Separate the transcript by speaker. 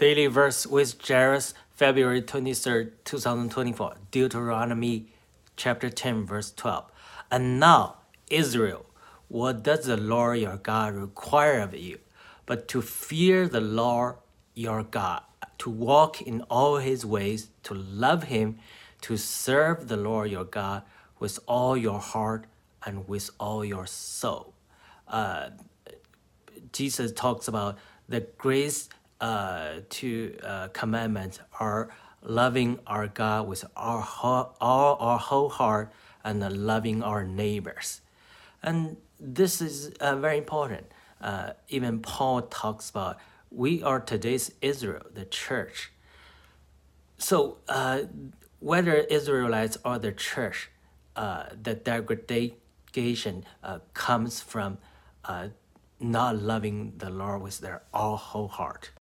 Speaker 1: Daily verse with Jairus, February 23rd, 2024. Deuteronomy chapter 10, verse 12. And now, Israel, what does the Lord your God require of you? But to fear the Lord your God, to walk in all his ways, to love him, to serve the Lord your God with all your heart and with all your soul. Uh, Jesus talks about the grace uh, to uh, commandments are loving our God with our whole, all our whole heart and loving our neighbors. And this is uh, very important. Uh, even Paul talks about we are today's Israel, the church. So uh, whether Israelites or the church, uh, the degradation uh, comes from uh, not loving the Lord with their all whole heart.